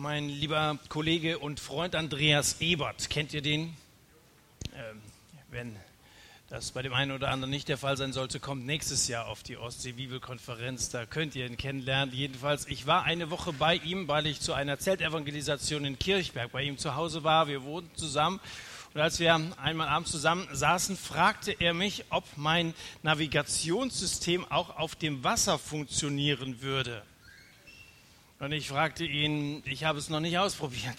Mein lieber Kollege und Freund Andreas Ebert, kennt ihr den? Ähm, wenn das bei dem einen oder anderen nicht der Fall sein sollte, kommt nächstes Jahr auf die Ostsee-Bibelkonferenz. Da könnt ihr ihn kennenlernen. Jedenfalls, ich war eine Woche bei ihm, weil ich zu einer Zeltevangelisation in Kirchberg bei ihm zu Hause war. Wir wohnten zusammen. Und als wir einmal abends zusammen saßen, fragte er mich, ob mein Navigationssystem auch auf dem Wasser funktionieren würde. Und ich fragte ihn, ich habe es noch nicht ausprobiert.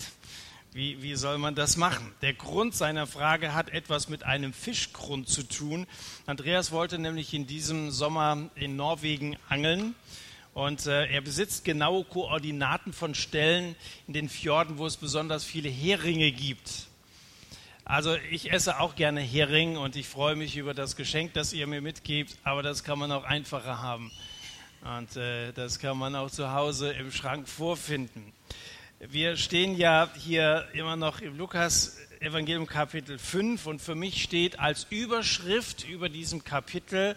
Wie, wie soll man das machen? Der Grund seiner Frage hat etwas mit einem Fischgrund zu tun. Andreas wollte nämlich in diesem Sommer in Norwegen angeln. Und äh, er besitzt genaue Koordinaten von Stellen in den Fjorden, wo es besonders viele Heringe gibt. Also ich esse auch gerne Hering und ich freue mich über das Geschenk, das ihr mir mitgebt, aber das kann man auch einfacher haben. Und äh, das kann man auch zu Hause im Schrank vorfinden. Wir stehen ja hier immer noch im Lukas Evangelium Kapitel 5 und für mich steht als Überschrift über diesem Kapitel,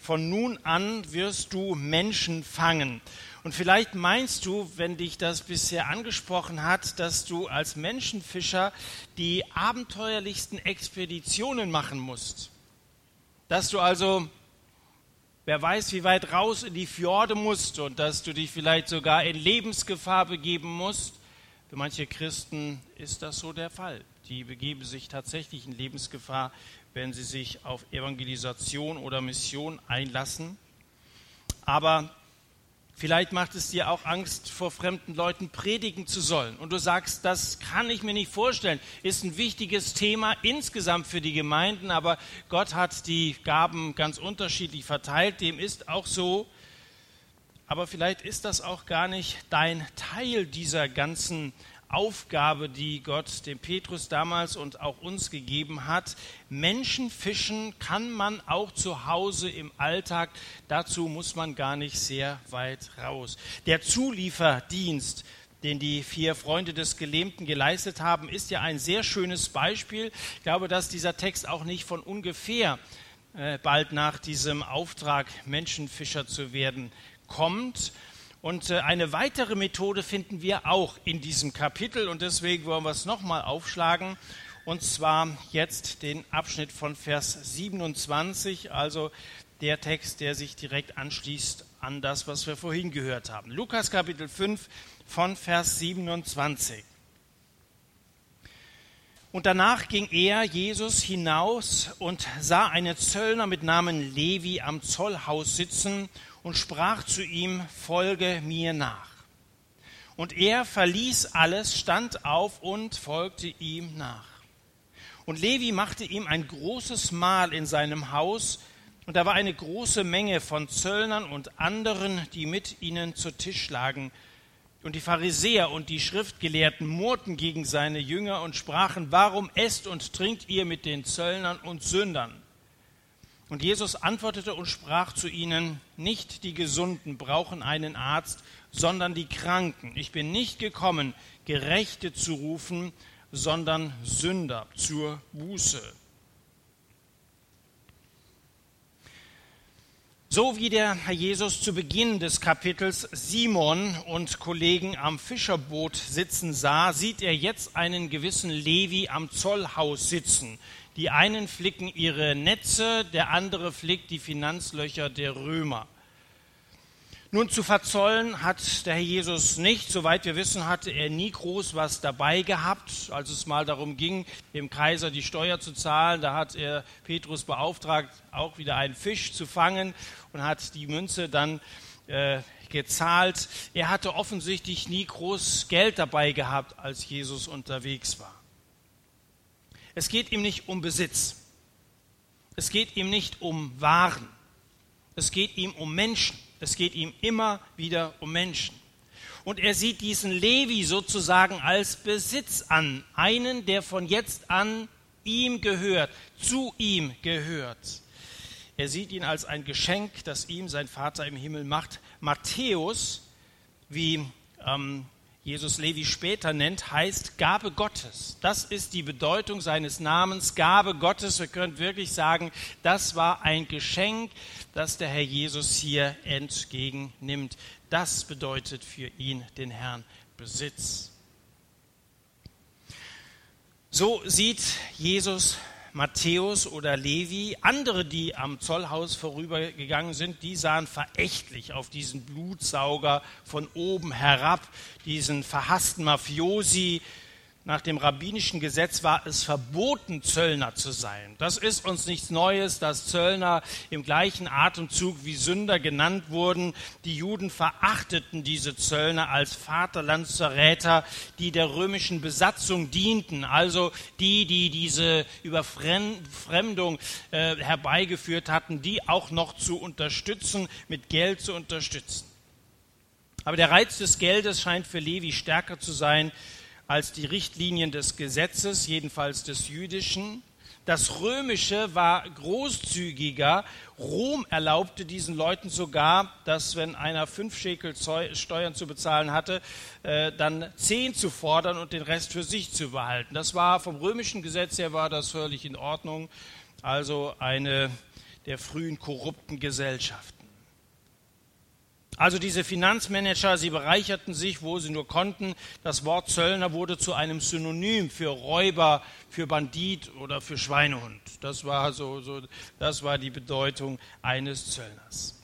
von nun an wirst du Menschen fangen. Und vielleicht meinst du, wenn dich das bisher angesprochen hat, dass du als Menschenfischer die abenteuerlichsten Expeditionen machen musst. Dass du also, wer weiß, wie weit raus in die Fjorde musst und dass du dich vielleicht sogar in Lebensgefahr begeben musst für manche Christen ist das so der Fall. Die begeben sich tatsächlich in Lebensgefahr, wenn sie sich auf Evangelisation oder Mission einlassen. Aber vielleicht macht es dir auch Angst, vor fremden Leuten predigen zu sollen. Und du sagst, das kann ich mir nicht vorstellen. Ist ein wichtiges Thema insgesamt für die Gemeinden, aber Gott hat die Gaben ganz unterschiedlich verteilt. Dem ist auch so aber vielleicht ist das auch gar nicht dein Teil dieser ganzen Aufgabe, die Gott dem Petrus damals und auch uns gegeben hat. Menschen fischen kann man auch zu Hause im Alltag. Dazu muss man gar nicht sehr weit raus. Der Zulieferdienst, den die vier Freunde des Gelähmten geleistet haben, ist ja ein sehr schönes Beispiel. Ich glaube, dass dieser Text auch nicht von ungefähr äh, bald nach diesem Auftrag, Menschenfischer zu werden, kommt. Und äh, eine weitere Methode finden wir auch in diesem Kapitel und deswegen wollen wir es nochmal aufschlagen. Und zwar jetzt den Abschnitt von Vers 27, also der Text, der sich direkt anschließt an das, was wir vorhin gehört haben. Lukas Kapitel 5 von Vers 27. Und danach ging er, Jesus, hinaus und sah einen Zöllner mit Namen Levi am Zollhaus sitzen und sprach zu ihm, folge mir nach. Und er verließ alles, stand auf und folgte ihm nach. Und Levi machte ihm ein großes Mahl in seinem Haus, und da war eine große Menge von Zöllnern und anderen, die mit ihnen zu Tisch lagen. Und die Pharisäer und die Schriftgelehrten murrten gegen seine Jünger und sprachen, warum esst und trinkt ihr mit den Zöllnern und Sündern? Und Jesus antwortete und sprach zu ihnen, nicht die Gesunden brauchen einen Arzt, sondern die Kranken. Ich bin nicht gekommen, Gerechte zu rufen, sondern Sünder zur Buße. So wie der Herr Jesus zu Beginn des Kapitels Simon und Kollegen am Fischerboot sitzen sah, sieht er jetzt einen gewissen Levi am Zollhaus sitzen. Die einen flicken ihre Netze, der andere flickt die Finanzlöcher der Römer. Nun zu verzollen hat der Herr Jesus nicht. Soweit wir wissen, hatte er nie groß was dabei gehabt. Als es mal darum ging, dem Kaiser die Steuer zu zahlen, da hat er Petrus beauftragt, auch wieder einen Fisch zu fangen und hat die Münze dann äh, gezahlt. Er hatte offensichtlich nie groß Geld dabei gehabt, als Jesus unterwegs war. Es geht ihm nicht um Besitz. Es geht ihm nicht um Waren. Es geht ihm um Menschen. Es geht ihm immer wieder um Menschen. Und er sieht diesen Levi sozusagen als Besitz an. Einen, der von jetzt an ihm gehört, zu ihm gehört. Er sieht ihn als ein Geschenk, das ihm sein Vater im Himmel macht. Matthäus, wie ähm, Jesus Levi später nennt, heißt Gabe Gottes. Das ist die Bedeutung seines Namens, Gabe Gottes. Wir können wirklich sagen, das war ein Geschenk, das der Herr Jesus hier entgegennimmt. Das bedeutet für ihn den Herrn Besitz. So sieht Jesus Matthäus oder Levi. Andere, die am Zollhaus vorübergegangen sind, die sahen verächtlich auf diesen Blutsauger von oben herab, diesen verhassten Mafiosi, nach dem rabbinischen Gesetz war es verboten, Zöllner zu sein. Das ist uns nichts Neues, dass Zöllner im gleichen Atemzug wie Sünder genannt wurden. Die Juden verachteten diese Zöllner als Vaterlandsverräter, die der römischen Besatzung dienten, also die, die diese Überfremdung äh, herbeigeführt hatten, die auch noch zu unterstützen, mit Geld zu unterstützen. Aber der Reiz des Geldes scheint für Levi stärker zu sein als die Richtlinien des Gesetzes, jedenfalls des jüdischen. Das römische war großzügiger. Rom erlaubte diesen Leuten sogar, dass wenn einer fünf Schekel Steuern zu bezahlen hatte, äh, dann zehn zu fordern und den Rest für sich zu behalten. Das war vom römischen Gesetz her war das völlig in Ordnung. Also eine der frühen korrupten Gesellschaften. Also diese Finanzmanager, sie bereicherten sich, wo sie nur konnten. Das Wort Zöllner wurde zu einem Synonym für Räuber, für Bandit oder für Schweinehund. Das war, so, so, das war die Bedeutung eines Zöllners.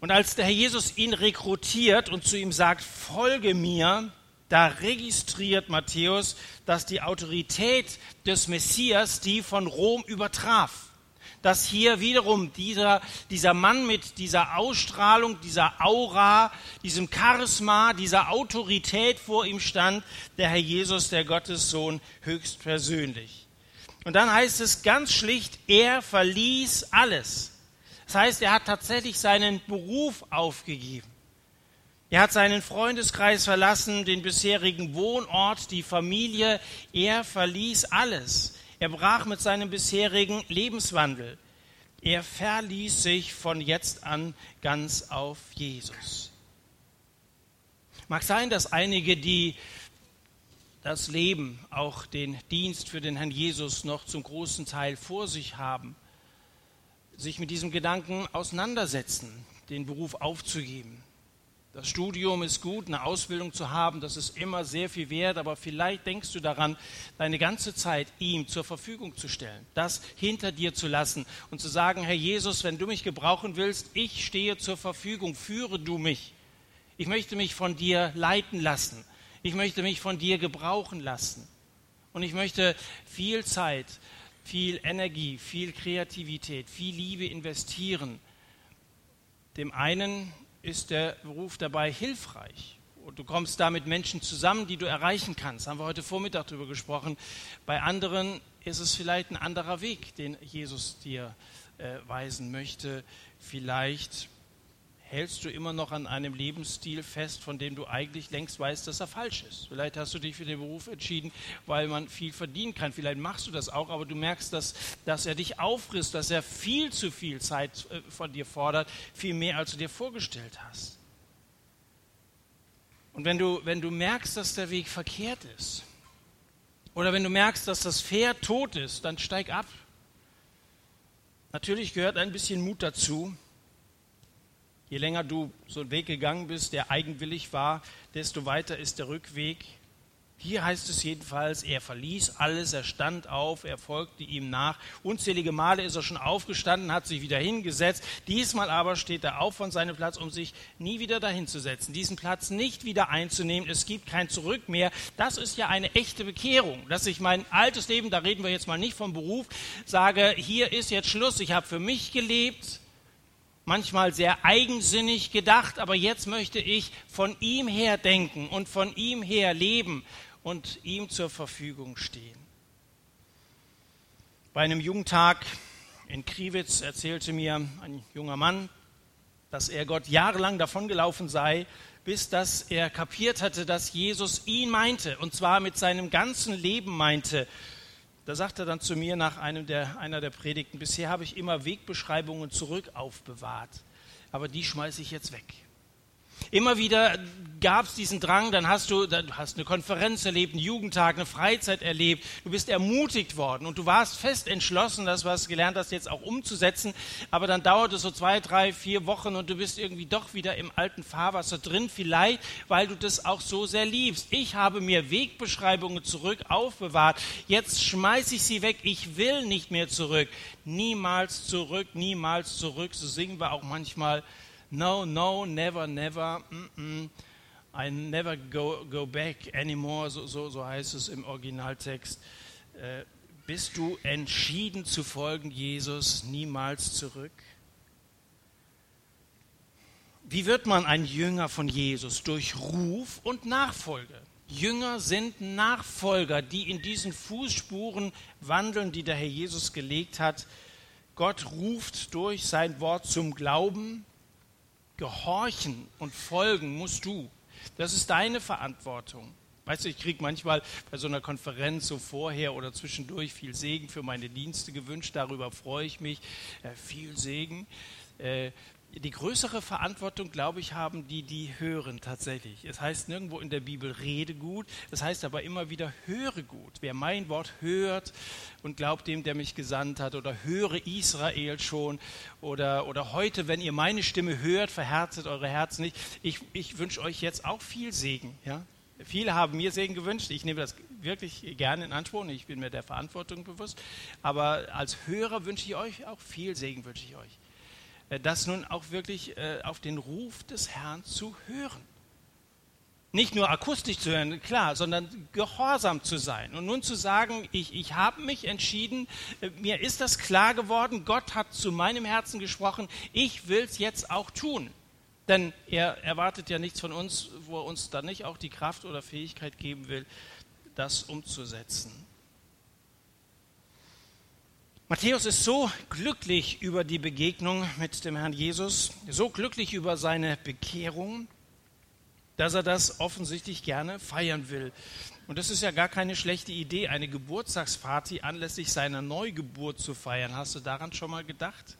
Und als der Herr Jesus ihn rekrutiert und zu ihm sagt, folge mir, da registriert Matthäus, dass die Autorität des Messias die von Rom übertraf dass hier wiederum dieser, dieser Mann mit dieser Ausstrahlung, dieser Aura, diesem Charisma, dieser Autorität vor ihm stand, der Herr Jesus, der Gottessohn, höchstpersönlich. Und dann heißt es ganz schlicht, er verließ alles. Das heißt, er hat tatsächlich seinen Beruf aufgegeben. Er hat seinen Freundeskreis verlassen, den bisherigen Wohnort, die Familie. Er verließ alles. Er brach mit seinem bisherigen Lebenswandel. Er verließ sich von jetzt an ganz auf Jesus. Mag sein, dass einige, die das Leben, auch den Dienst für den Herrn Jesus noch zum großen Teil vor sich haben, sich mit diesem Gedanken auseinandersetzen, den Beruf aufzugeben. Das Studium ist gut, eine Ausbildung zu haben, das ist immer sehr viel wert, aber vielleicht denkst du daran, deine ganze Zeit ihm zur Verfügung zu stellen, das hinter dir zu lassen und zu sagen, Herr Jesus, wenn du mich gebrauchen willst, ich stehe zur Verfügung, führe du mich. Ich möchte mich von dir leiten lassen. Ich möchte mich von dir gebrauchen lassen. Und ich möchte viel Zeit, viel Energie, viel Kreativität, viel Liebe investieren. Dem einen ist der Beruf dabei hilfreich. Und du kommst da mit Menschen zusammen, die du erreichen kannst. Haben wir heute Vormittag darüber gesprochen. Bei anderen ist es vielleicht ein anderer Weg, den Jesus dir äh, weisen möchte. Vielleicht hältst du immer noch an einem Lebensstil fest, von dem du eigentlich längst weißt, dass er falsch ist. Vielleicht hast du dich für den Beruf entschieden, weil man viel verdienen kann. Vielleicht machst du das auch, aber du merkst, dass, dass er dich auffrisst, dass er viel zu viel Zeit äh, von dir fordert, viel mehr, als du dir vorgestellt hast. Und wenn du, wenn du merkst, dass der Weg verkehrt ist, oder wenn du merkst, dass das Pferd tot ist, dann steig ab. Natürlich gehört ein bisschen Mut dazu, Je länger du so einen Weg gegangen bist, der eigenwillig war, desto weiter ist der Rückweg. Hier heißt es jedenfalls, er verließ alles, er stand auf, er folgte ihm nach. Unzählige Male ist er schon aufgestanden, hat sich wieder hingesetzt. Diesmal aber steht er auf von seinem Platz, um sich nie wieder dahin zu setzen, diesen Platz nicht wieder einzunehmen. Es gibt kein Zurück mehr. Das ist ja eine echte Bekehrung, dass ich mein altes Leben, da reden wir jetzt mal nicht vom Beruf, sage, hier ist jetzt Schluss, ich habe für mich gelebt, manchmal sehr eigensinnig gedacht, aber jetzt möchte ich von ihm her denken und von ihm her leben und ihm zur Verfügung stehen. Bei einem Jugendtag in Kriwitz erzählte mir ein junger Mann, dass er Gott jahrelang davongelaufen sei, bis dass er kapiert hatte, dass Jesus ihn meinte, und zwar mit seinem ganzen Leben meinte da sagt er dann zu mir nach einem der, einer der Predigten, bisher habe ich immer Wegbeschreibungen zurück aufbewahrt, aber die schmeiße ich jetzt weg. Immer wieder gab es diesen Drang, dann hast du, dann hast eine Konferenz erlebt, einen Jugendtag, eine Freizeit erlebt, du bist ermutigt worden und du warst fest entschlossen, das, was du gelernt hast, jetzt auch umzusetzen, aber dann dauert es so zwei, drei, vier Wochen und du bist irgendwie doch wieder im alten Fahrwasser drin, vielleicht, weil du das auch so sehr liebst. Ich habe mir Wegbeschreibungen zurück aufbewahrt, jetzt schmeiße ich sie weg, ich will nicht mehr zurück, niemals zurück, niemals zurück, so singen wir auch manchmal, no, no, never, never, mm -mm. I never go, go back anymore, so, so, so heißt es im Originaltext. Äh, bist du entschieden zu folgen, Jesus, niemals zurück? Wie wird man ein Jünger von Jesus? Durch Ruf und Nachfolge. Jünger sind Nachfolger, die in diesen Fußspuren wandeln, die der Herr Jesus gelegt hat. Gott ruft durch sein Wort zum Glauben. Gehorchen und folgen musst du. Das ist deine Verantwortung. Weißt du, ich kriege manchmal bei so einer Konferenz so vorher oder zwischendurch viel Segen für meine Dienste gewünscht. Darüber freue ich mich. Äh, viel Segen. Äh, die größere Verantwortung, glaube ich, haben die, die hören tatsächlich. Es heißt nirgendwo in der Bibel rede gut, es heißt aber immer wieder höre gut. Wer mein Wort hört und glaubt dem, der mich gesandt hat, oder höre Israel schon, oder, oder heute, wenn ihr meine Stimme hört, verherzet eure Herzen nicht. Ich, ich wünsche euch jetzt auch viel Segen. Ja? Viele haben mir Segen gewünscht. Ich nehme das wirklich gerne in Anspruch. Ich bin mir der Verantwortung bewusst. Aber als Hörer wünsche ich euch auch viel Segen, wünsche ich euch. Äh, das nun auch wirklich äh, auf den Ruf des Herrn zu hören. Nicht nur akustisch zu hören, klar, sondern gehorsam zu sein. Und nun zu sagen, ich, ich habe mich entschieden, äh, mir ist das klar geworden, Gott hat zu meinem Herzen gesprochen, ich will es jetzt auch tun. Denn er erwartet ja nichts von uns, wo er uns dann nicht auch die Kraft oder Fähigkeit geben will, das umzusetzen. Matthäus ist so glücklich über die Begegnung mit dem Herrn Jesus, so glücklich über seine Bekehrung, dass er das offensichtlich gerne feiern will. Und das ist ja gar keine schlechte Idee, eine Geburtstagsparty anlässlich seiner Neugeburt zu feiern. Hast du daran schon mal gedacht?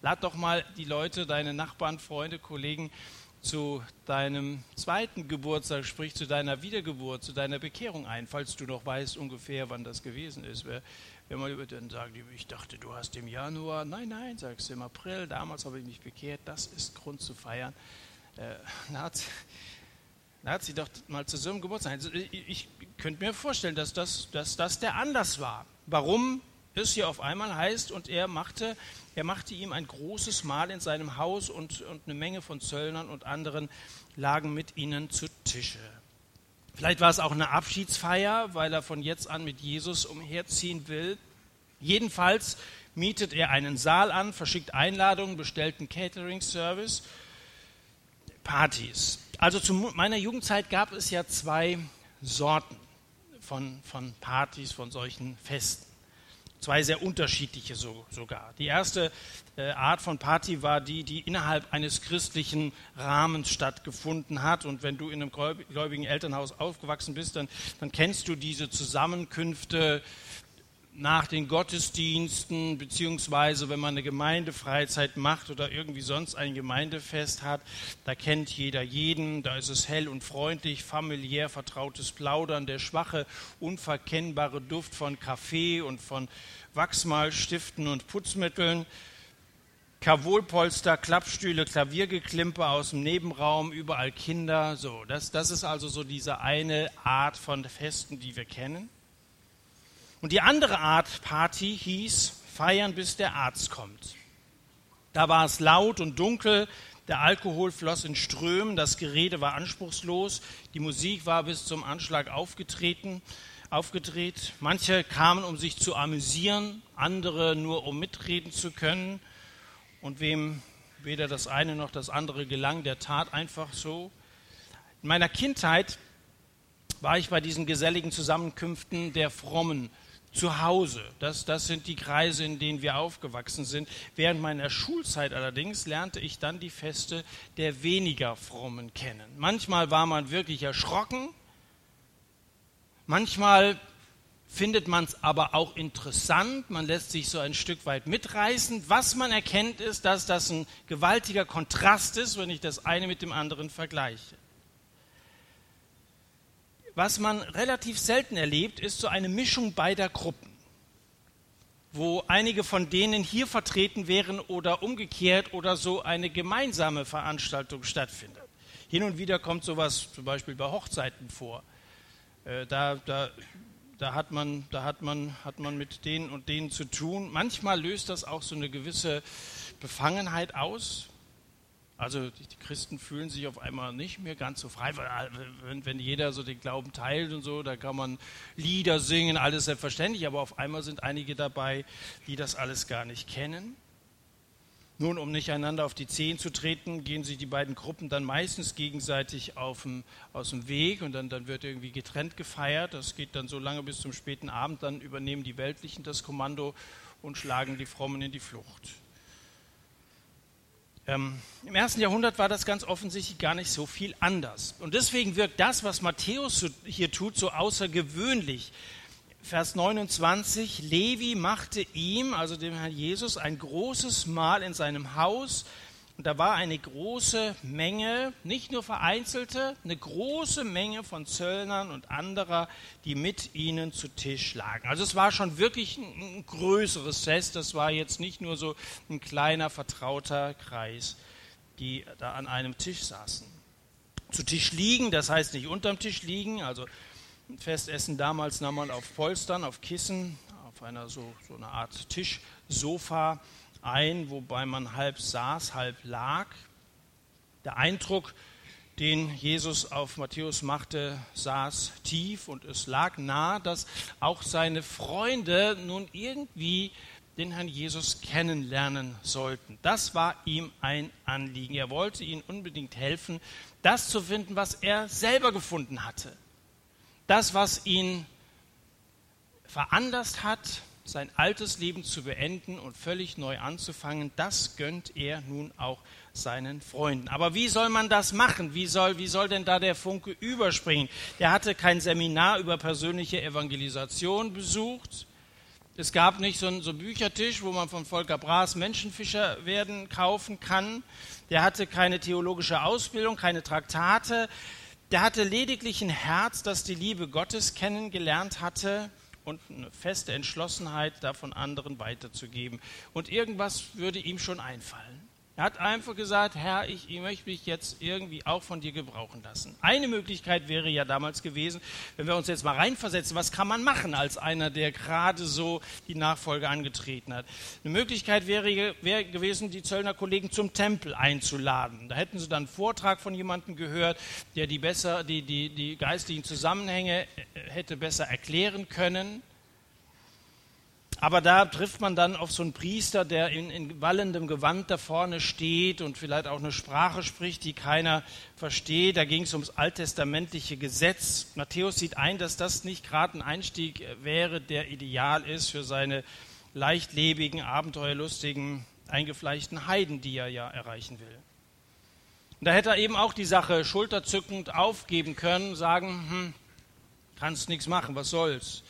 Lad doch mal die Leute, deine Nachbarn, Freunde, Kollegen zu deinem zweiten Geburtstag, sprich zu deiner Wiedergeburt, zu deiner Bekehrung ein, falls du noch weißt ungefähr, wann das gewesen ist. Wenn man über den sagt, ich dachte, du hast im Januar, nein, nein, sagst du im April, damals habe ich mich bekehrt, das ist Grund zu feiern. Äh, na, hat, na, hat, sie doch mal zu so einem Geburtstag. Also ich, ich könnte mir vorstellen, dass das, dass das der Anlass war. Warum es hier auf einmal heißt, und er machte, er machte ihm ein großes Mahl in seinem Haus und, und eine Menge von Zöllnern und anderen lagen mit ihnen zu Tische. Vielleicht war es auch eine Abschiedsfeier, weil er von jetzt an mit Jesus umherziehen will. Jedenfalls mietet er einen Saal an, verschickt Einladungen, bestellt einen Catering-Service, Partys. Also zu meiner Jugendzeit gab es ja zwei Sorten von, von Partys, von solchen Festen. Zwei sehr unterschiedliche so, sogar. Die erste äh, Art von Party war die, die innerhalb eines christlichen Rahmens stattgefunden hat. Und wenn du in einem gläubigen Elternhaus aufgewachsen bist, dann, dann kennst du diese Zusammenkünfte nach den Gottesdiensten, beziehungsweise wenn man eine Gemeindefreizeit macht oder irgendwie sonst ein Gemeindefest hat, da kennt jeder jeden, da ist es hell und freundlich, familiär vertrautes Plaudern, der schwache, unverkennbare Duft von Kaffee und von Wachsmalstiften und Putzmitteln, Kavolpolster, Klappstühle, Klaviergeklimper aus dem Nebenraum, überall Kinder, so. Das, das ist also so diese eine Art von Festen, die wir kennen. Und die andere Art Party hieß Feiern, bis der Arzt kommt. Da war es laut und dunkel, der Alkohol floss in Strömen, das Gerede war anspruchslos, die Musik war bis zum Anschlag aufgetreten, aufgedreht. Manche kamen, um sich zu amüsieren, andere nur, um mitreden zu können. Und wem weder das eine noch das andere gelang, der tat einfach so. In meiner Kindheit war ich bei diesen geselligen Zusammenkünften der Frommen zu Hause. Das, das sind die Kreise, in denen wir aufgewachsen sind. Während meiner Schulzeit allerdings lernte ich dann die Feste der weniger Frommen kennen. Manchmal war man wirklich erschrocken, manchmal findet man es aber auch interessant, man lässt sich so ein Stück weit mitreißen. Was man erkennt, ist, dass das ein gewaltiger Kontrast ist, wenn ich das eine mit dem anderen vergleiche. Was man relativ selten erlebt, ist so eine Mischung beider Gruppen, wo einige von denen hier vertreten wären oder umgekehrt oder so eine gemeinsame Veranstaltung stattfindet. Hin und wieder kommt sowas zum Beispiel bei Hochzeiten vor. Äh, da, da da hat man, da hat man, hat man mit denen und denen zu tun. Manchmal löst das auch so eine gewisse Befangenheit aus. Also die Christen fühlen sich auf einmal nicht mehr ganz so frei, weil wenn, wenn jeder so den Glauben teilt und so, da kann man Lieder singen, alles selbstverständlich, aber auf einmal sind einige dabei, die das alles gar nicht kennen. Nun, um nicht einander auf die Zehen zu treten, gehen sich die beiden Gruppen dann meistens gegenseitig dem, aus dem Weg und dann, dann, wird irgendwie getrennt gefeiert. Das geht dann so lange bis zum späten Abend. Dann übernehmen die Weltlichen das Kommando und schlagen die Frommen in die Flucht. Ähm, Im ersten Jahrhundert war das ganz offensichtlich gar nicht so viel anders. Und deswegen wirkt das, was Matthäus hier tut, so außergewöhnlich. Vers 29, Levi machte ihm, also dem Herrn Jesus, ein großes Mahl in seinem Haus. Und da war eine große Menge, nicht nur vereinzelte, eine große Menge von Zöllnern und anderer, die mit ihnen zu Tisch lagen. Also es war schon wirklich ein, größeres Fest. Das war jetzt nicht nur so ein kleiner, vertrauter Kreis, die da an einem Tisch saßen. Zu Tisch liegen, das heißt nicht unterm Tisch liegen, also Festessen damals nahm man auf Polstern, auf Kissen, auf einer so, so eine Art Tischsofa ein, wobei man halb saß, halb lag. Der Eindruck, den Jesus auf Matthäus machte, saß tief und es lag nahe, dass auch seine Freunde nun irgendwie den Herrn Jesus kennenlernen sollten. Das war ihm ein Anliegen. Er wollte ihnen unbedingt helfen, das zu finden, was er selber gefunden hatte. Das, was ihn veranlasst hat, sein altes Leben zu beenden und völlig neu anzufangen, das gönnt er nun auch seinen Freunden. Aber wie soll man das machen? Wie soll, wie soll denn da der Funke überspringen? Er hatte kein Seminar über persönliche Evangelisation besucht. Es gab nicht so einen, so einen Büchertisch, wo man von Volker Braas Menschenfischer werden kaufen kann. Der hatte keine theologische Ausbildung, keine Traktate. Der hatte lediglich ein Herz, das die Liebe Gottes kennengelernt hatte und eine feste Entschlossenheit, davon anderen weiterzugeben. Und irgendwas würde ihm schon einfallen. Er hat einfach gesagt, Herr, ich, ich, möchte mich jetzt irgendwie auch von dir gebrauchen lassen. Eine Möglichkeit wäre ja damals gewesen, wenn wir uns jetzt mal reinversetzen, was kann man machen als einer, der gerade so die Nachfolge angetreten hat. Eine Möglichkeit wäre, wäre gewesen, die Zöllner Kollegen zum Tempel einzuladen. Da hätten sie dann einen Vortrag von jemandem gehört, der die, besser, die, die, die geistlichen Zusammenhänge äh, hätte besser erklären können. Aber da trifft man dann auf so einen Priester, der in, in, wallendem Gewand da vorne steht und vielleicht auch eine Sprache spricht, die keiner versteht. Da ging es ums alttestamentliche Gesetz. Matthäus sieht ein, dass das nicht gerade ein Einstieg wäre, der ideal ist für seine leichtlebigen, abenteuerlustigen, eingefleischten Heiden, die er ja erreichen will. Und da hätte er eben auch die Sache schulterzückend aufgeben können, sagen, hm, kannst nichts machen, was soll's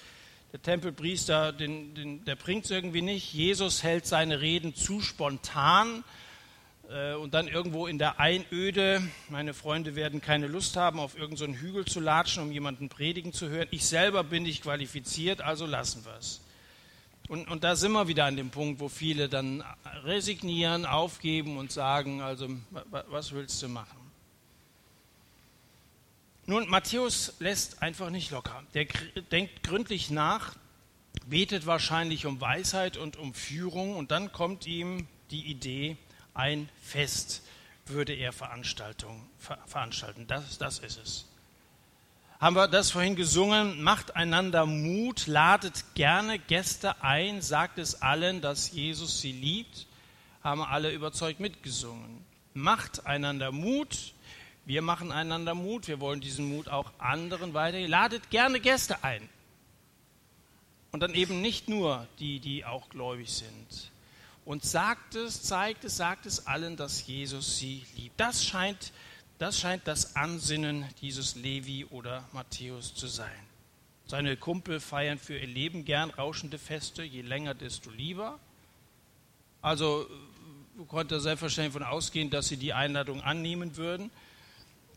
der Tempelpriester, den, den, der bringt es irgendwie nicht. Jesus hält seine Reden zu spontan äh, und dann irgendwo in der Einöde. Meine Freunde werden keine Lust haben, auf irgendeinen so Hügel zu latschen, um jemanden predigen zu hören. Ich selber bin nicht qualifiziert, also lassen wir es. Und, und da sind wir wieder an dem Punkt, wo viele dann resignieren, aufgeben und sagen, also was willst du machen? Nun, Matthäus lässt einfach nicht locker. Der denkt gründlich nach, betet wahrscheinlich um Weisheit und um Führung und dann kommt ihm die Idee, ein Fest würde er Veranstaltung, ver, veranstalten. Das, das ist es. Haben wir das vorhin gesungen? Macht einander Mut, ladet gerne Gäste ein, sagt es allen, dass Jesus sie liebt. Haben alle überzeugt mitgesungen. Macht einander Mut, wir machen einander Mut. Wir wollen diesen Mut auch anderen weitergeben. Ladet gerne Gäste ein. Und dann eben nicht nur die, die auch gläubig sind. Und sagt es, zeigt es, sagt es allen, dass Jesus sie liebt. Das scheint, das scheint das Ansinnen dieses Levi oder Matthäus zu sein. Seine Kumpel feiern für ihr Leben gern rauschende Feste, je länger, desto lieber. Also konnte er selbstverständlich davon ausgehen, dass sie die Einladung annehmen würden.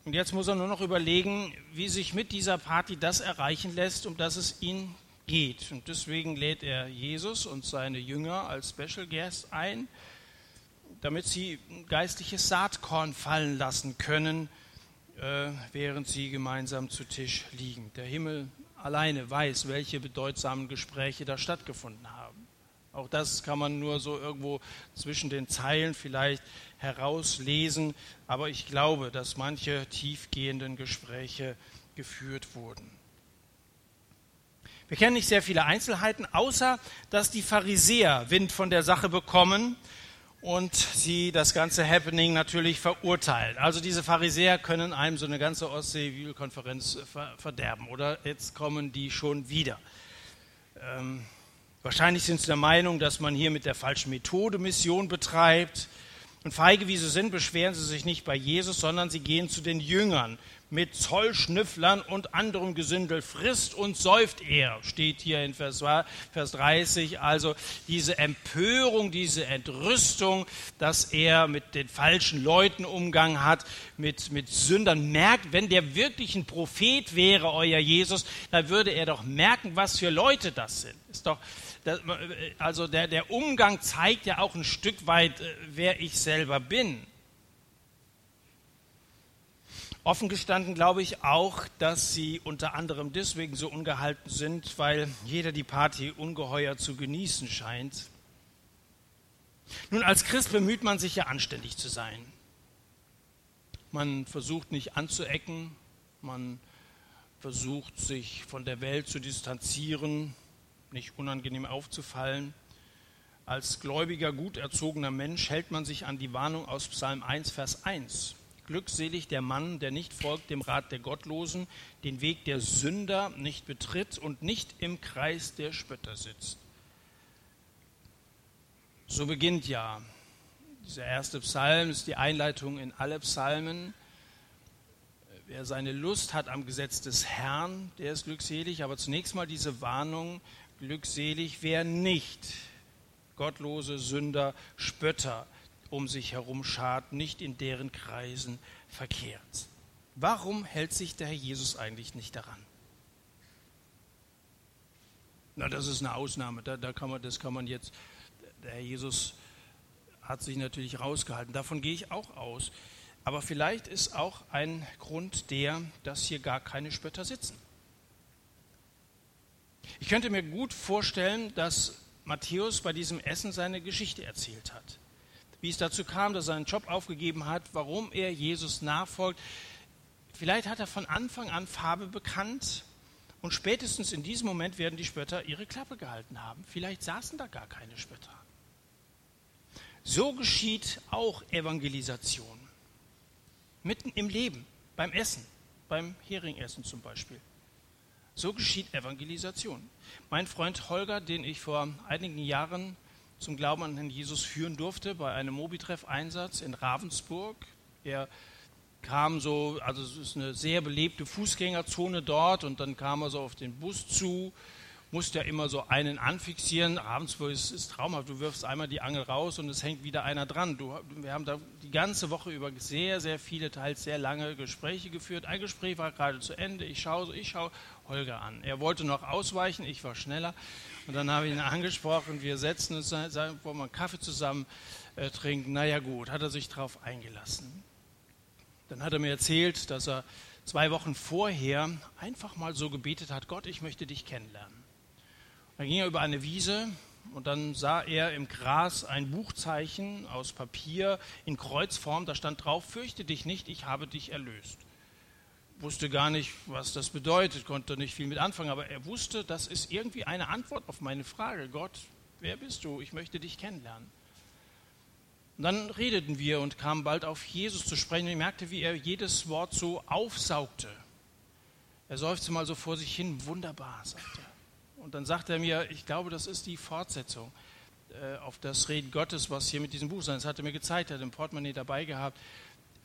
Und jetzt muss er nur noch überlegen, wie sich mit dieser Party das erreichen lässt, um das es ihn geht. Und deswegen lädt er Jesus und seine Jünger als Special Guest ein, damit sie geistliches Saatkorn fallen lassen können, äh, während sie gemeinsam zu Tisch liegen. Der Himmel alleine weiß, welche bedeutsamen Gespräche da stattgefunden haben. Auch das kann man nur so irgendwo zwischen den Zeilen vielleicht herauslesen, aber ich glaube, dass manche tiefgehenden Gespräche geführt wurden. Wir kennen nicht sehr viele Einzelheiten, außer dass die Pharisäer Wind von der Sache bekommen und sie das ganze Happening natürlich verurteilen. Also diese Pharisäer können einem so eine ganze Ostsee-Bibelkonferenz verderben. Oder jetzt kommen die schon wieder. Ähm, wahrscheinlich sind sie der Meinung, dass man hier mit der falschen Methode Mission betreibt. Und feige wie sie sind, beschweren sie sich nicht bei Jesus, sondern sie gehen zu den Jüngern mit Zollschnüfflern und anderem Gesindel frisst und säuft er, steht hier in Vers 30. Also diese Empörung, diese Entrüstung, dass er mit den falschen Leuten Umgang hat, mit, mit Sündern, merkt, wenn der wirklich ein Prophet wäre, euer Jesus, dann würde er doch merken, was für Leute das sind. Ist doch, also der, der Umgang zeigt ja auch ein Stück weit, äh, wer ich selber bin. Offen gestanden glaube ich auch, dass sie unter anderem deswegen so ungehalten sind, weil jeder die Party ungeheuer zu genießen scheint. Nun, als Christ bemüht man sich ja anständig zu sein. Man versucht nicht anzuecken, man versucht sich von der Welt zu distanzieren, nicht unangenehm aufzufallen. Als gläubiger, gut erzogener Mensch hält man sich an die Warnung aus Psalm 1, Vers 1. Glückselig der Mann, der nicht folgt dem Rat der Gottlosen, den Weg der Sünder nicht betritt und nicht im Kreis der Spötter sitzt. So beginnt ja dieser erste Psalm, ist die Einleitung in alle Psalmen. Wer seine Lust hat am Gesetz des Herrn, der ist glückselig. Aber zunächst mal diese Warnung, glückselig, wer nicht gottlose Sünder, Spötter um sich herum schart, nicht in deren Kreisen verkehrt. Warum hält sich der Herr Jesus eigentlich nicht daran? Na, das ist eine Ausnahme. Da, da kann man, das kann man jetzt. Der Herr Jesus hat sich natürlich rausgehalten. Davon gehe ich auch aus. Aber vielleicht ist auch ein Grund der, dass hier gar keine Spötter sitzen. Ich könnte mir gut vorstellen, dass Matthäus bei diesem Essen seine Geschichte erzählt hat wie es dazu kam, dass er seinen Job aufgegeben hat, warum er Jesus nachfolgt. Vielleicht hat er von Anfang an Farbe bekannt und spätestens in diesem Moment werden die Spötter ihre Klappe gehalten haben. Vielleicht saßen da gar keine Spötter. So geschieht auch Evangelisation. Mitten im Leben, beim Essen, beim Heringessen zum Beispiel. So geschieht Evangelisation. Mein Freund Holger, den ich vor einigen Jahren zum Glauben an den Jesus führen durfte bei einem Mobitreff-Einsatz in Ravensburg. Er kam so, also es ist eine sehr belebte Fußgängerzone dort und dann kam er so auf den Bus zu, musste ja immer so einen anfixieren. Ravensburg ist, ist traumhaft, du wirfst einmal die Angel raus und es hängt wieder einer dran. Du, wir haben da die ganze Woche über sehr, sehr viele, teils sehr lange Gespräche geführt. Ein Gespräch war gerade zu Ende, ich schaue, ich schaue Holger an. Er wollte noch ausweichen, ich war schneller. Und dann habe ich ihn angesprochen, wir setzen uns, sagen, wollen wir einen Kaffee zusammen äh, trinken. Naja gut, hat er sich darauf eingelassen. Dann hat er mir erzählt, dass er zwei Wochen vorher einfach mal so gebetet hat, Gott, ich möchte dich kennenlernen. Dann ging er über eine Wiese und dann sah er im Gras ein Buchzeichen aus Papier in Kreuzform, da stand drauf, fürchte dich nicht, ich habe dich erlöst wusste gar nicht, was das bedeutet, konnte nicht viel mit anfangen, aber er wusste, das ist irgendwie eine Antwort auf meine Frage. Gott, wer bist du? Ich möchte dich kennenlernen. Und dann redeten wir und kamen bald auf Jesus zu sprechen ich merkte, wie er jedes Wort so aufsaugte. Er seufzte mal so vor sich hin, wunderbar, sagte er. Und dann sagte er mir, ich glaube, das ist die Fortsetzung äh, auf das Reden Gottes, was hier mit diesem Buch sein. Das hat er mir gezeigt, er hat ein Portemonnaie dabei gehabt.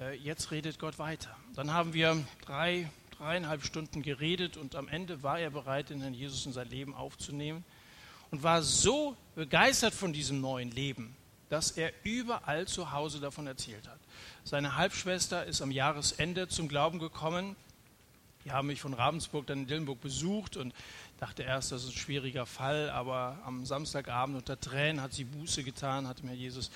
Äh, jetzt redet Gott weiter. Dann haben wir drei, dreieinhalb Stunden geredet und am Ende war er bereit, den Herrn Jesus in sein Leben aufzunehmen und war so begeistert von diesem neuen Leben, dass er überall zu Hause davon erzählt hat. Seine Halbschwester ist am Jahresende zum Glauben gekommen. Die haben mich von Ravensburg dann in Dillenburg besucht und dachte erst, das ist ein schwieriger Fall, aber am Samstagabend unter Tränen hat sie Buße getan, hat mir Jesus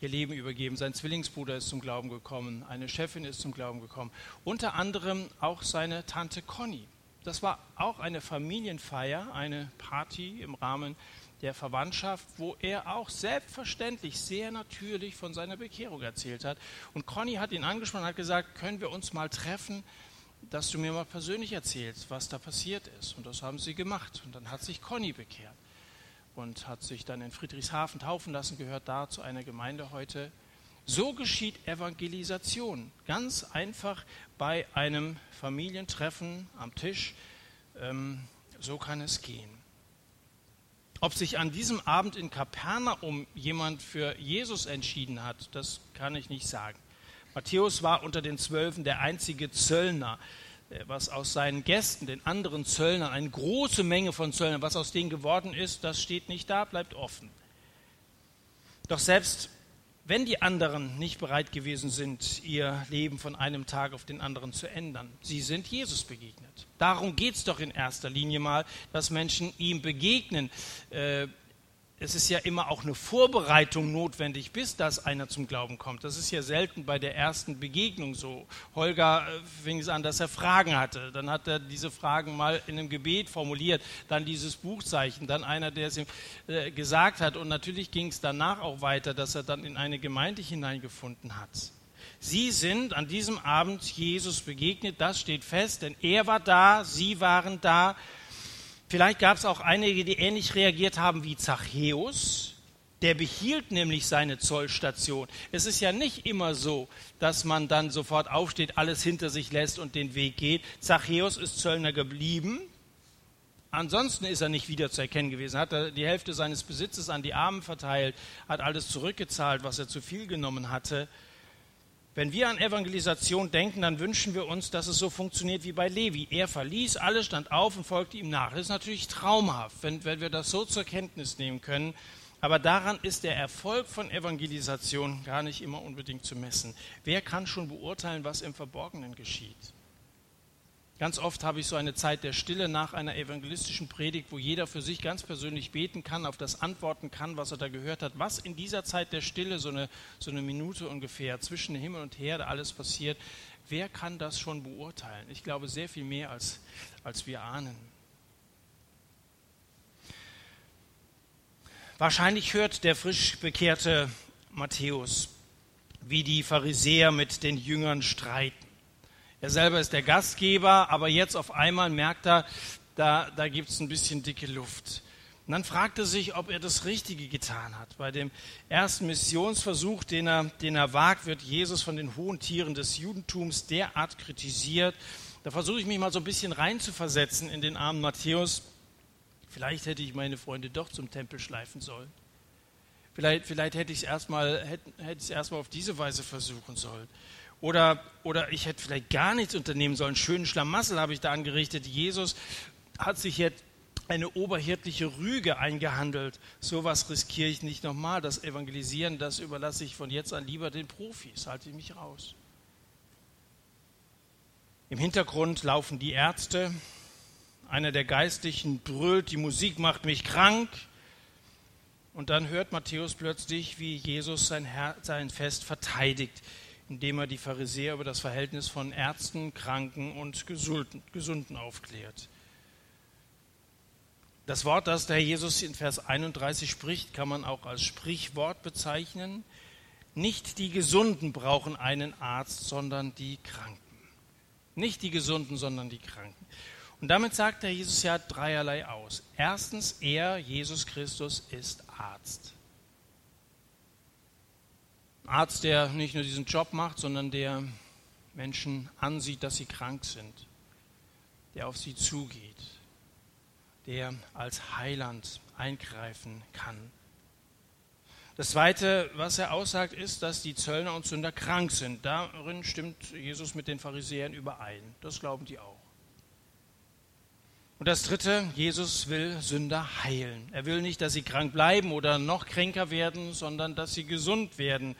ihr Leben übergeben. Sein Zwillingsbruder ist zum Glauben gekommen, eine Chefin ist zum Glauben gekommen. Unter anderem auch seine Tante Conny. Das war auch eine Familienfeier, eine Party im Rahmen der Verwandtschaft, wo er auch selbstverständlich sehr natürlich von seiner Bekehrung erzählt hat. Und Conny hat ihn angesprochen und hat gesagt, können wir uns mal treffen, dass du mir mal persönlich erzählst, was da passiert ist. Und das haben sie gemacht. Und dann hat sich Conny bekehrt und hat sich dann in Friedrichshafen taufen lassen, gehört da zu einer Gemeinde heute. So geschieht Evangelisation. Ganz einfach bei einem Familientreffen am Tisch. Ähm, so kann es gehen. Ob sich an diesem Abend in Kapernaum jemand für Jesus entschieden hat, das kann ich nicht sagen. Matthäus war unter den Zwölfen der einzige Zöllner, äh, was aus seinen Gästen, den anderen Zöllnern, eine große Menge von Zöllnern, was aus denen geworden ist, das steht nicht da, bleibt offen. Doch selbst wenn die anderen nicht bereit gewesen sind, ihr Leben von einem Tag auf den anderen zu ändern. Sie sind Jesus begegnet. Darum geht es doch in erster Linie mal, dass Menschen ihm begegnen. Äh, es ist ja immer auch eine Vorbereitung notwendig, bis das einer zum Glauben kommt. Das ist ja selten bei der ersten Begegnung so. Holger äh, fing es an, dass er Fragen hatte. Dann hat er diese Fragen mal in einem Gebet formuliert, dann dieses Buchzeichen, dann einer, der es ihm äh, gesagt hat. Und natürlich ging es danach auch weiter, dass er dann in eine Gemeinde hineingefunden hat. Sie sind an diesem Abend Jesus begegnet, das steht fest, denn er war da, sie waren da Vielleicht gab es auch einige, die ähnlich reagiert haben wie Zachäus. Der behielt nämlich seine Zollstation. Es ist ja nicht immer so, dass man dann sofort aufsteht, alles hinter sich lässt und den Weg geht. Zachäus ist Zöllner geblieben. Ansonsten ist er nicht wieder zu erkennen gewesen. Hat er die Hälfte seines Besitzes an die Armen verteilt, hat alles zurückgezahlt, was er zu viel genommen hatte. Wenn wir an Evangelisation denken, dann wünschen wir uns, dass es so funktioniert wie bei Levi. Er verließ alles, stand auf und folgte ihm nach. Das ist natürlich traumhaft, wenn, wenn wir das so zur Kenntnis nehmen können. Aber daran ist der Erfolg von Evangelisation gar nicht immer unbedingt zu messen. Wer kann schon beurteilen, was im Verborgenen geschieht? Ganz oft habe ich so eine Zeit der Stille nach einer evangelistischen Predigt, wo jeder für sich ganz persönlich beten kann, auf das antworten kann, was er da gehört hat. Was in dieser Zeit der Stille, so eine, so eine Minute ungefähr, zwischen Himmel und Erde alles passiert, wer kann das schon beurteilen? Ich glaube, sehr viel mehr, als, als wir ahnen. Wahrscheinlich hört der frisch bekehrte Matthäus, wie die Pharisäer mit den Jüngern streiten. Er selber ist der Gastgeber, aber jetzt auf einmal merkt er, da, da gibt es ein bisschen dicke Luft. Und dann fragt er sich, ob er das Richtige getan hat. Bei dem ersten Missionsversuch, den er, den er wagt, wird Jesus von den hohen Tieren des Judentums derart kritisiert. Da versuche ich mich mal so ein bisschen reinzuversetzen in den armen Matthäus. Vielleicht hätte ich meine Freunde doch zum Tempel schleifen sollen. Vielleicht, vielleicht hätte ich es erstmal hätte, hätte erst auf diese Weise versuchen sollen. Oder, oder ich hätte vielleicht gar nichts unternehmen sollen. Schönen Schlamassel habe ich da angerichtet. Jesus hat sich jetzt eine oberhirtliche Rüge eingehandelt. Sowas riskiere ich nicht nochmal. Das Evangelisieren, das überlasse ich von jetzt an lieber den Profis. Halte ich mich raus. Im Hintergrund laufen die Ärzte. Einer der Geistlichen brüllt, die Musik macht mich krank. Und dann hört Matthäus plötzlich, wie Jesus sein, Herr, sein Fest verteidigt indem er die Pharisäer über das Verhältnis von Ärzten, Kranken und Gesunden aufklärt. Das Wort, das der Herr Jesus in Vers 31 spricht, kann man auch als Sprichwort bezeichnen. Nicht die Gesunden brauchen einen Arzt, sondern die Kranken. Nicht die Gesunden, sondern die Kranken. Und damit sagt der Jesus ja dreierlei aus. Erstens, er, Jesus Christus, ist Arzt. Arzt, der nicht nur diesen Job macht, sondern der Menschen ansieht, dass sie krank sind, der auf sie zugeht, der als Heiland eingreifen kann. Das Zweite, was er aussagt, ist, dass die Zöllner und Sünder krank sind. Darin stimmt Jesus mit den Pharisäern überein. Das glauben die auch. Und das Dritte, Jesus will Sünder heilen. Er will nicht, dass sie krank bleiben oder noch kränker werden, sondern dass sie gesund werden.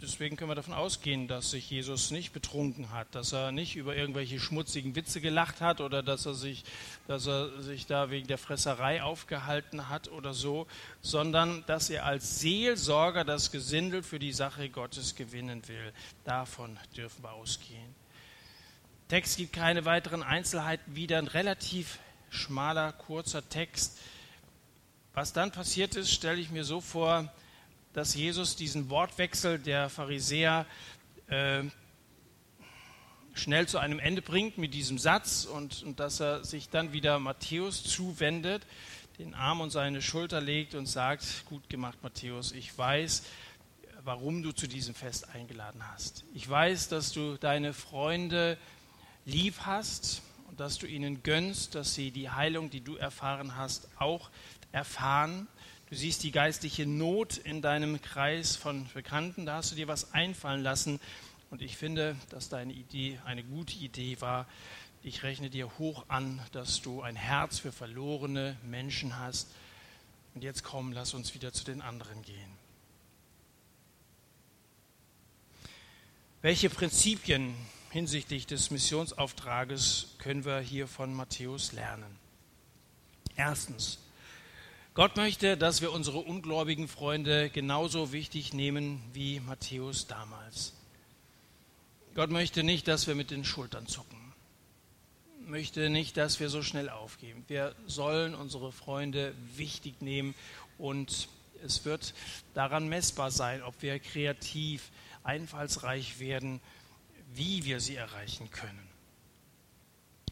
Deswegen können wir davon ausgehen, dass sich Jesus nicht betrunken hat, dass er nicht über irgendwelche schmutzigen Witze gelacht hat oder dass er sich, dass er sich da wegen der Fresserei aufgehalten hat oder so, sondern dass er als Seelsorger das Gesindel für die Sache Gottes gewinnen will. Davon dürfen wir ausgehen. Text gibt keine weiteren Einzelheiten wieder, ein relativ schmaler, kurzer Text. Was dann passiert ist, stelle ich mir so vor, dass Jesus diesen Wortwechsel der Pharisäer äh, schnell zu einem Ende bringt mit diesem Satz und, und dass er sich dann wieder Matthäus zuwendet, den Arm und seine Schulter legt und sagt, gut gemacht Matthäus, ich weiß, warum du zu diesem Fest eingeladen hast. Ich weiß, dass du deine Freunde lieb hast und dass du ihnen gönnst, dass sie die Heilung, die du erfahren hast, auch erfahren. Du siehst die geistliche Not in deinem Kreis von Bekannten, da hast du dir was einfallen lassen. Und ich finde, dass deine Idee eine gute Idee war. Ich rechne dir hoch an, dass du ein Herz für verlorene Menschen hast. Und jetzt komm, lass uns wieder zu den anderen gehen. Welche Prinzipien hinsichtlich des Missionsauftrages können wir hier von Matthäus lernen? Erstens, Gott möchte, dass wir unsere ungläubigen Freunde genauso wichtig nehmen wie Matthäus damals. Gott möchte nicht, dass wir mit den Schultern zucken. Möchte nicht, dass wir so schnell aufgeben. Wir sollen unsere Freunde wichtig nehmen und es wird daran messbar sein, ob wir kreativ, einfallsreich werden, wie wir sie erreichen können.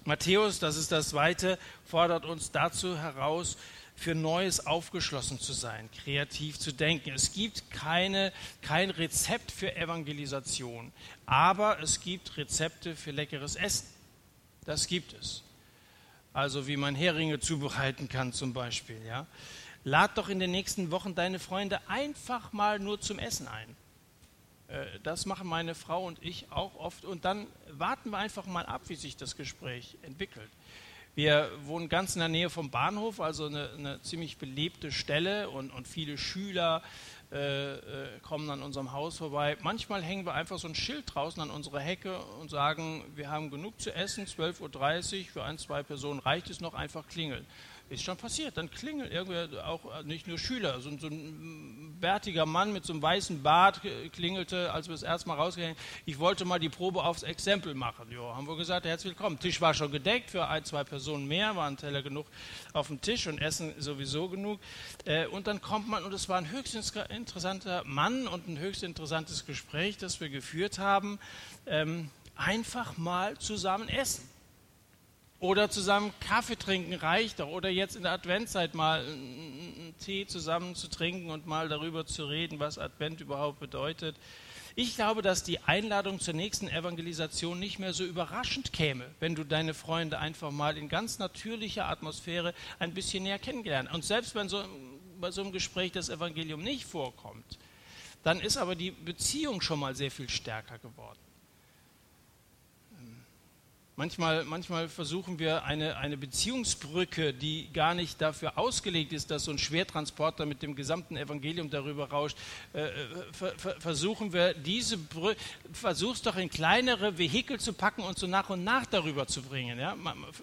Matthäus, das ist das Zweite, fordert uns dazu heraus, für Neues aufgeschlossen zu sein, kreativ zu denken. Es gibt keine, kein Rezept für Evangelisation, aber es gibt Rezepte für leckeres Essen. Das gibt es. Also wie man Heringe zubereiten kann zum Beispiel. Ja? Lad doch in den nächsten Wochen deine Freunde einfach mal nur zum Essen ein. Äh, das machen meine Frau und ich auch oft. Und dann warten wir einfach mal ab, wie sich das Gespräch entwickelt. Wir wohnen ganz in der Nähe vom Bahnhof, also eine, eine ziemlich belebte Stelle und, und viele Schüler äh, äh, kommen an unserem Haus vorbei. Manchmal hängen wir einfach so ein Schild draußen an unserer Hecke und sagen, wir haben genug zu essen, 12.30 Uhr, für ein, zwei Personen reicht es noch, einfach klingeln. Ist schon passiert. Dann klingelt irgendwer, auch äh, nicht nur Schüler, so, so ein bärtiger Mann mit so einem weißen Bart klingelte, als wir das erste Mal rausgingen. Ich wollte mal die Probe aufs Exempel machen. Jo, haben wir gesagt, herzlich willkommen. Tisch war schon gedeckt für ein, zwei Personen mehr, waren Teller genug auf dem Tisch und Essen sowieso genug. Äh, und dann kommt man, und es war ein höchst interessanter Mann und ein höchst interessantes Gespräch, das wir geführt haben. Ähm, einfach mal zusammen essen. Oder zusammen Kaffee trinken reicht doch. Oder jetzt in der Adventzeit mal einen Tee zusammen zu trinken und mal darüber zu reden, was Advent überhaupt bedeutet. Ich glaube, dass die Einladung zur nächsten Evangelisation nicht mehr so überraschend käme, wenn du deine Freunde einfach mal in ganz natürlicher Atmosphäre ein bisschen näher kennengelernt. Und selbst wenn so, bei so einem Gespräch das Evangelium nicht vorkommt, dann ist aber die Beziehung schon mal sehr viel stärker geworden. Manchmal, manchmal versuchen wir eine, eine Beziehungsbrücke, die gar nicht dafür ausgelegt ist, dass so ein Schwertransporter mit dem gesamten Evangelium darüber rauscht, äh, äh ver, ver, versuchen wir diese Brücke, versuch's doch in kleinere Vehikel zu packen und so nach und nach darüber zu bringen. Ja?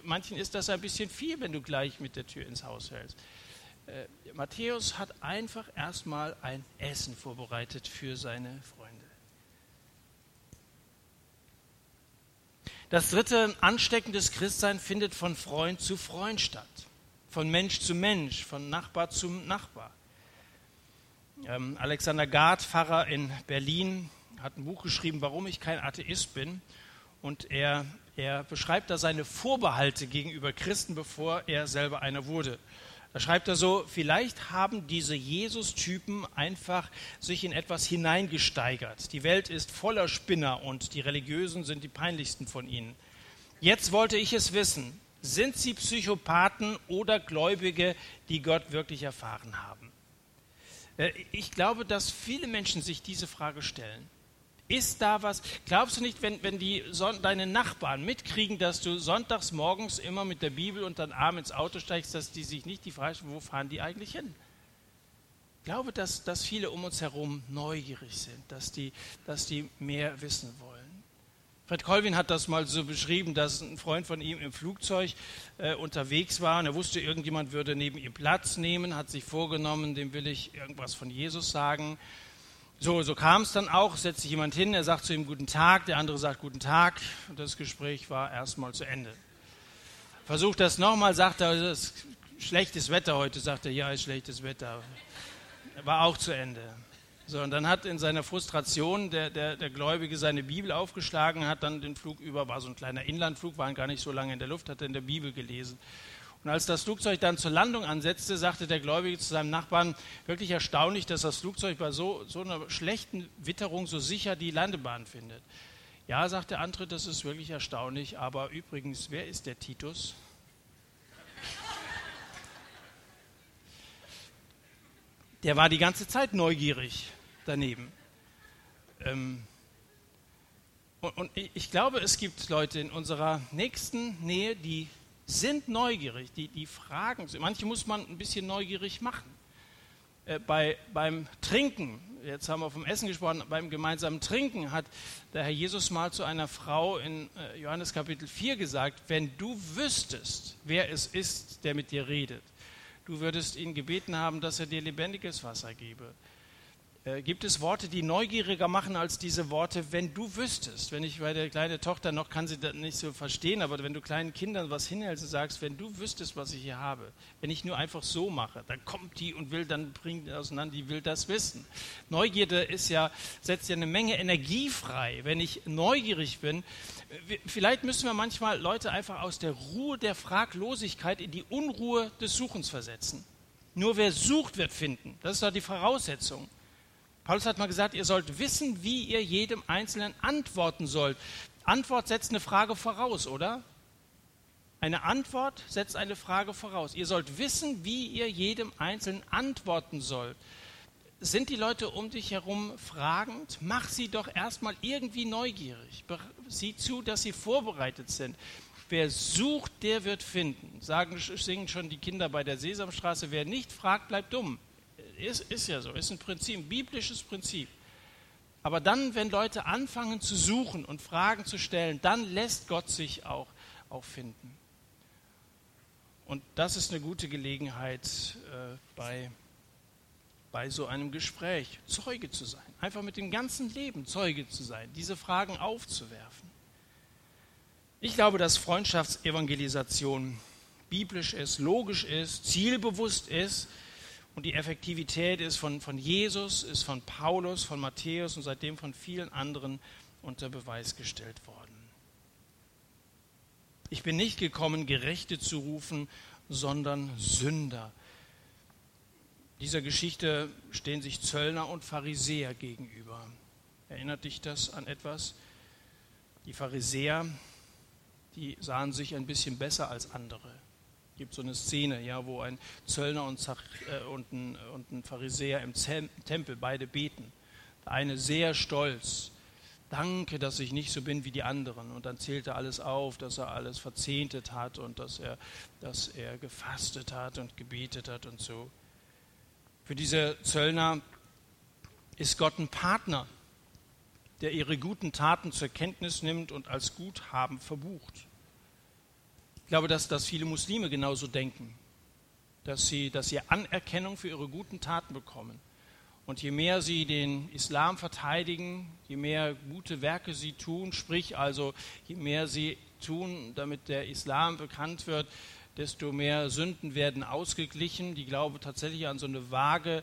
Manchen ist das ein bisschen viel, wenn du gleich mit der Tür ins Haus hältst. Äh, Matthäus hat einfach erstmal ein Essen vorbereitet für seine Freunde. Das dritte, ansteckendes Christsein findet von Freund zu Freund statt, von Mensch zu Mensch, von Nachbar zu Nachbar. Ähm, Alexander Gard, Pfarrer in Berlin, hat ein Buch geschrieben, warum ich kein Atheist bin. Und er, er beschreibt da seine Vorbehalte gegenüber Christen, bevor er selber einer wurde. Da schreibt er so, vielleicht haben diese Jesus-Typen einfach sich in etwas hineingesteigert. Die Welt ist voller Spinner und die Religiösen sind die peinlichsten von ihnen. Jetzt wollte ich es wissen, sind sie Psychopathen oder Gläubige, die Gott wirklich erfahren haben? Äh, ich glaube, dass viele Menschen sich diese Frage stellen. Ist da was? Glaubst du nicht, wenn, wenn die deine Nachbarn mitkriegen, dass du sonntags morgens immer mit der Bibel und dann abends ins Auto steigst, dass die sich nicht die Frage stellen, wo fahren die eigentlich hin? Ich glaube, dass, dass viele um uns herum neugierig sind, dass die, dass die mehr wissen wollen. Fred Colvin hat das mal so beschrieben, dass ein Freund von ihm im Flugzeug äh, unterwegs war und er wusste, irgendjemand würde neben ihm Platz nehmen, hat sich vorgenommen, dem will ich irgendwas von Jesus sagen. So, so kam es dann auch, setzt sich jemand hin, er sagt zu ihm Guten Tag, der andere sagt Guten Tag und das Gespräch war erstmal zu Ende. Versucht das nochmal, sagt er, es ist schlechtes Wetter heute, sagt er, ja, ist schlechtes Wetter. War auch zu Ende. So, und dann hat in seiner Frustration der, der, der Gläubige seine Bibel aufgeschlagen, hat dann den Flug über, war so ein kleiner Inlandflug, waren gar nicht so lange in der Luft, hat er in der Bibel gelesen. Und als das Flugzeug dann zur Landung ansetzte, sagte der Gläubige zu seinem Nachbarn, wirklich erstaunlich, dass das Flugzeug bei so, so einer schlechten Witterung so sicher die Landebahn findet. Ja, sagt der andere, das ist wirklich erstaunlich, aber übrigens, wer ist der Titus? Der war die ganze Zeit neugierig daneben. Ähm, und, und ich glaube, es gibt Leute in unserer nächsten Nähe, die sind neugierig, die, die fragen. Manche muss man ein bisschen neugierig machen. Äh, bei, beim Trinken, jetzt haben wir vom Essen gesprochen, beim gemeinsamen Trinken hat der Herr Jesus mal zu einer Frau in äh, Johannes Kapitel 4 gesagt, wenn du wüsstest, wer es ist, der mit dir redet, du würdest ihn gebeten haben, dass er dir lebendiges Wasser gebe. Äh, gibt es Worte, die neugieriger machen als diese Worte, wenn du wüsstest? Wenn ich bei der kleinen Tochter noch kann sie das nicht so verstehen, aber wenn du kleinen Kindern was hinhältst und sagst, wenn du wüsstest, was ich hier habe, wenn ich nur einfach so mache, dann kommt die und will, dann bringt die auseinander, die will das wissen. Neugierde ist ja, setzt ja eine Menge Energie frei. Wenn ich neugierig bin, vielleicht müssen wir manchmal Leute einfach aus der Ruhe der Fraglosigkeit in die Unruhe des Suchens versetzen. Nur wer sucht, wird finden. Das ist doch die Voraussetzung. Paulus hat mal gesagt, ihr sollt wissen, wie ihr jedem Einzelnen antworten sollt. Antwort setzt eine Frage voraus, oder? Eine Antwort setzt eine Frage voraus. Ihr sollt wissen, wie ihr jedem Einzelnen antworten sollt. Sind die Leute um dich herum fragend? Mach sie doch erstmal irgendwie neugierig. Sieh zu, dass sie vorbereitet sind. Wer sucht, der wird finden. Sagen, singen schon die Kinder bei der Sesamstraße. Wer nicht fragt, bleibt dumm. Ist, ist ja so, ist ein Prinzip, ein biblisches Prinzip. Aber dann, wenn Leute anfangen zu suchen und Fragen zu stellen, dann lässt Gott sich auch, auch finden. Und das ist eine gute Gelegenheit äh, bei, bei so einem Gespräch, Zeuge zu sein. Einfach mit dem ganzen Leben Zeuge zu sein, diese Fragen aufzuwerfen. Ich glaube, dass Freundschaftsevangelisation biblisch ist, logisch ist, zielbewusst ist und die Effektivität ist von, von Jesus, ist von Paulus, von Matthäus und seitdem von vielen anderen unter Beweis gestellt worden. Ich bin nicht gekommen, Gerechte zu rufen, sondern Sünder. Dieser Geschichte stehen sich Zöllner und Pharisäer gegenüber. Erinnert dich das an etwas? Die Pharisäer, die sahen sich ein bisschen besser als andere gibt so eine Szene, ja, wo ein Zöllner und, äh, und, ein, und ein Pharisäer im Tempel beide beten. Der eine sehr stolz, danke, dass ich nicht so bin wie die anderen. Und dann zählt er alles auf, dass er alles verzehntet hat und dass er, dass er gefastet hat und gebetet hat und so. Für diese Zöllner ist Gott ein Partner, der ihre guten Taten zur Kenntnis nimmt und als Guthaben verbucht. Ich glaube, dass, dass viele Muslime genauso denken, dass sie, dass sie Anerkennung für ihre guten Taten bekommen. Und je mehr sie den Islam verteidigen, je mehr gute Werke sie tun, sprich also je mehr sie tun, damit der Islam bekannt wird, desto mehr Sünden werden ausgeglichen. Die glauben tatsächlich an so eine Waage,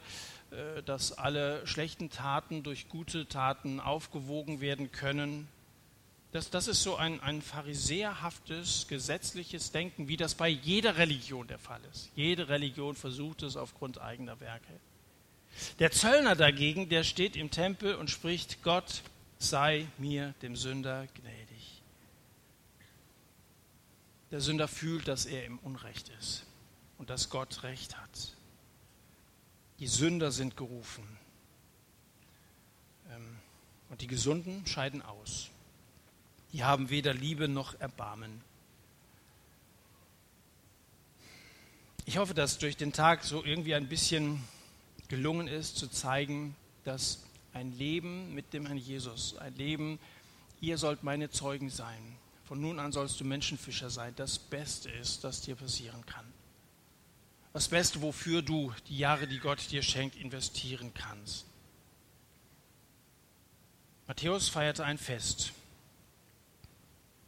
äh, dass alle schlechten Taten durch gute Taten aufgewogen werden können. Das, das ist so ein, ein pharisäerhaftes, gesetzliches Denken, wie das bei jeder Religion der Fall ist. Jede Religion versucht es aufgrund eigener Werke. Der Zöllner dagegen, der steht im Tempel und spricht, Gott sei mir, dem Sünder, gnädig. Der Sünder fühlt, dass er im Unrecht ist und dass Gott Recht hat. Die Sünder sind gerufen. Ähm, Und die Gesunden scheiden aus. Die haben weder Liebe noch Erbarmen. Ich hoffe, dass durch den Tag so irgendwie ein bisschen gelungen ist, zu zeigen, dass ein Leben mit dem Herrn Jesus, ein Leben, ihr sollt meine Zeugen sein. Von nun an sollst du Menschenfischer sein. Das Beste ist, das dir passieren kann. Das Beste, wofür du die Jahre, die Gott dir schenkt, investieren kannst. Matthäus feierte ein Fest.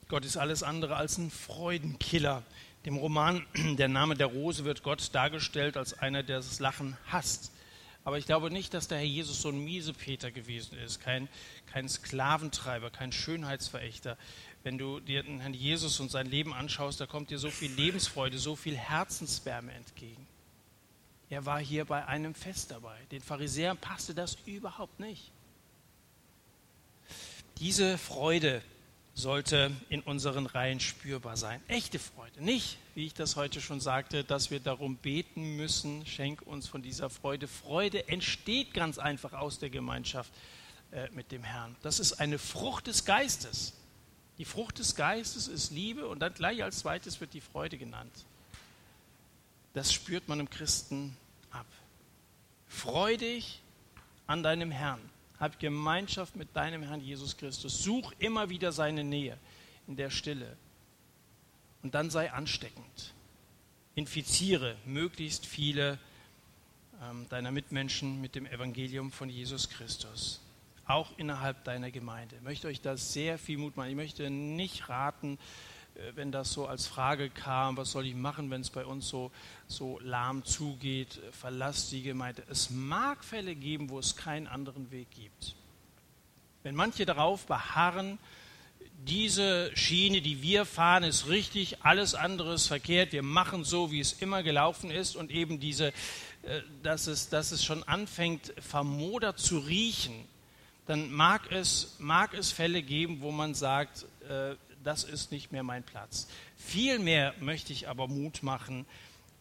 Gott ist alles andere als ein Freudenkiller. Dem Roman Der Name der Rose wird Gott dargestellt als einer, der das Lachen hasst. Aber ich glaube nicht, dass der Herr Jesus so ein Miesepeter gewesen ist, kein, kein Sklaventreiber, kein Schönheitsverächter. Wenn du dir den Herrn Jesus und sein Leben anschaust, da kommt dir so viel Lebensfreude, so viel Herzenswärme entgegen. Er war hier bei einem Fest dabei. Den Pharisäern passte das überhaupt nicht. Diese Freude sollte in unseren Reihen spürbar sein. Echte Freude. Nicht, wie ich das heute schon sagte, dass wir darum beten müssen, schenk uns von dieser Freude. Freude entsteht ganz einfach aus der Gemeinschaft äh, mit dem Herrn. Das ist eine Frucht des Geistes. Die Frucht des Geistes ist Liebe und dann gleich als zweites wird die Freude genannt. Das spürt man im Christen ab. Freudig an deinem Herrn. Hab Gemeinschaft mit deinem Herrn Jesus Christus. Such immer wieder seine Nähe in der Stille. Und dann sei ansteckend. Infiziere möglichst viele ähm, deiner Mitmenschen mit dem Evangelium von Jesus Christus. Auch innerhalb deiner Gemeinde. Ich möchte euch da sehr viel Mut machen. Ich möchte nicht raten, wenn das so als Frage kam, was soll ich machen, wenn es bei uns so, so lahm zugeht, verlass die Gemeinde. Es mag Fälle geben, wo es keinen anderen Weg gibt. Wenn manche darauf beharren, diese Schiene, die wir fahren, ist richtig, alles andere ist verkehrt, wir machen so, wie es immer gelaufen ist und eben diese, äh, dass es, dass es schon anfängt, vermodert zu riechen, dann mag es, mag es Fälle geben, wo man sagt, äh, das ist nicht mehr mein Platz. Vielmehr möchte ich aber Mut machen,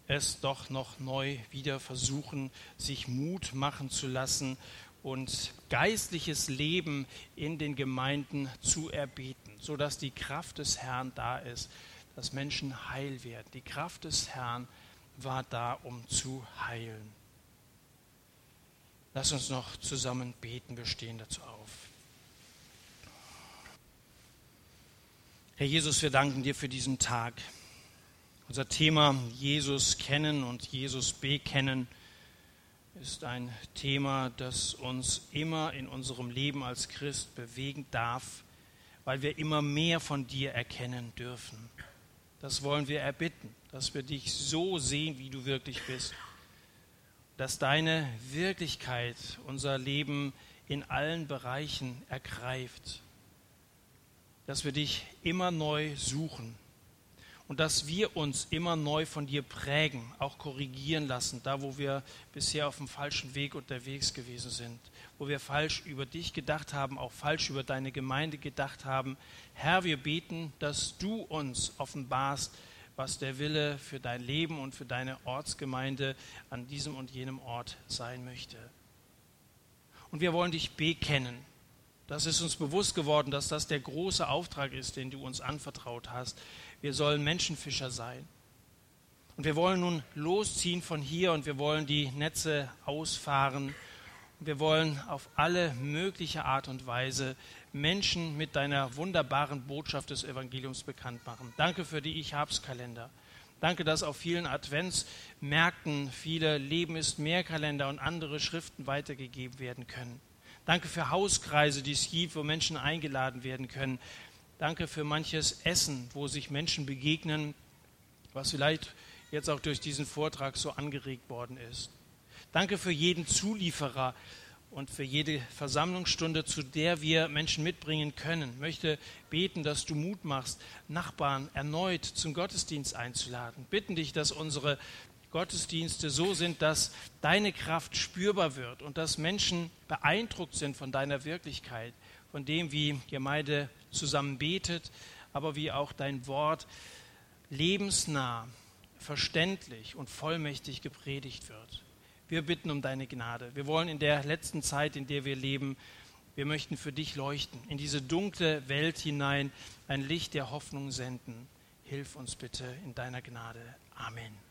es doch noch neu wieder versuchen, sich Mut machen zu lassen und geistliches Leben in den Gemeinden zu erbeten, sodass die Kraft des Herrn da ist, dass Menschen heil werden. Die Kraft des Herrn war da, um zu heilen. Lass uns noch zusammen beten, wir stehen dazu auf. Herr Jesus, wir danken dir für diesen Tag. Unser Thema Jesus kennen und Jesus bekennen ist ein Thema, das uns immer in unserem Leben als Christ bewegen darf, weil wir immer mehr von dir erkennen dürfen. Das wollen wir erbitten, dass wir dich so sehen, wie du wirklich bist, dass deine Wirklichkeit unser Leben in allen Bereichen ergreift dass wir dich immer neu suchen und dass wir uns immer neu von dir prägen, auch korrigieren lassen, da wo wir bisher auf dem falschen Weg unterwegs gewesen sind, wo wir falsch über dich gedacht haben, auch falsch über deine Gemeinde gedacht haben. Herr, wir beten, dass du uns offenbarst, was der Wille für dein Leben und für deine Ortsgemeinde an diesem und jenem Ort sein möchte. Und wir wollen dich bekennen das ist uns bewusst geworden, dass das der große Auftrag ist, den du uns anvertraut hast. Wir sollen Menschenfischer sein. Und wir wollen nun losziehen von hier und wir wollen die Netze ausfahren. Wir wollen auf alle mögliche Art und Weise Menschen mit deiner wunderbaren Botschaft des Evangeliums bekannt machen. Danke für die Ich hab's Kalender. Danke, dass auf vielen Adventsmärkten viele Leben ist mehr Kalender und andere Schriften weitergegeben werden können. Danke für Hauskreise, die es gibt, wo Menschen eingeladen werden können. Danke für manches Essen, wo sich Menschen begegnen, was vielleicht jetzt auch durch diesen Vortrag so angeregt worden ist. Danke für jeden Zulieferer und für jede Versammlungsstunde, zu der wir Menschen mitbringen können. Ich möchte beten, dass du Mut machst, Nachbarn erneut zum Gottesdienst einzuladen. Bitten dich, dass unsere Gottesdienste so sind, dass deine Kraft spürbar wird und dass Menschen beeindruckt sind von deiner Wirklichkeit, von dem, wie Gemeinde zusammen betet, aber wie auch dein Wort lebensnah, verständlich und vollmächtig gepredigt wird. Wir bitten um deine Gnade. Wir wollen in der letzten Zeit, in der wir leben, Wir möchten für dich leuchten, in diese dunkle Welt hinein ein Licht der Hoffnung senden. Hilf uns bitte in deiner Gnade. Amen.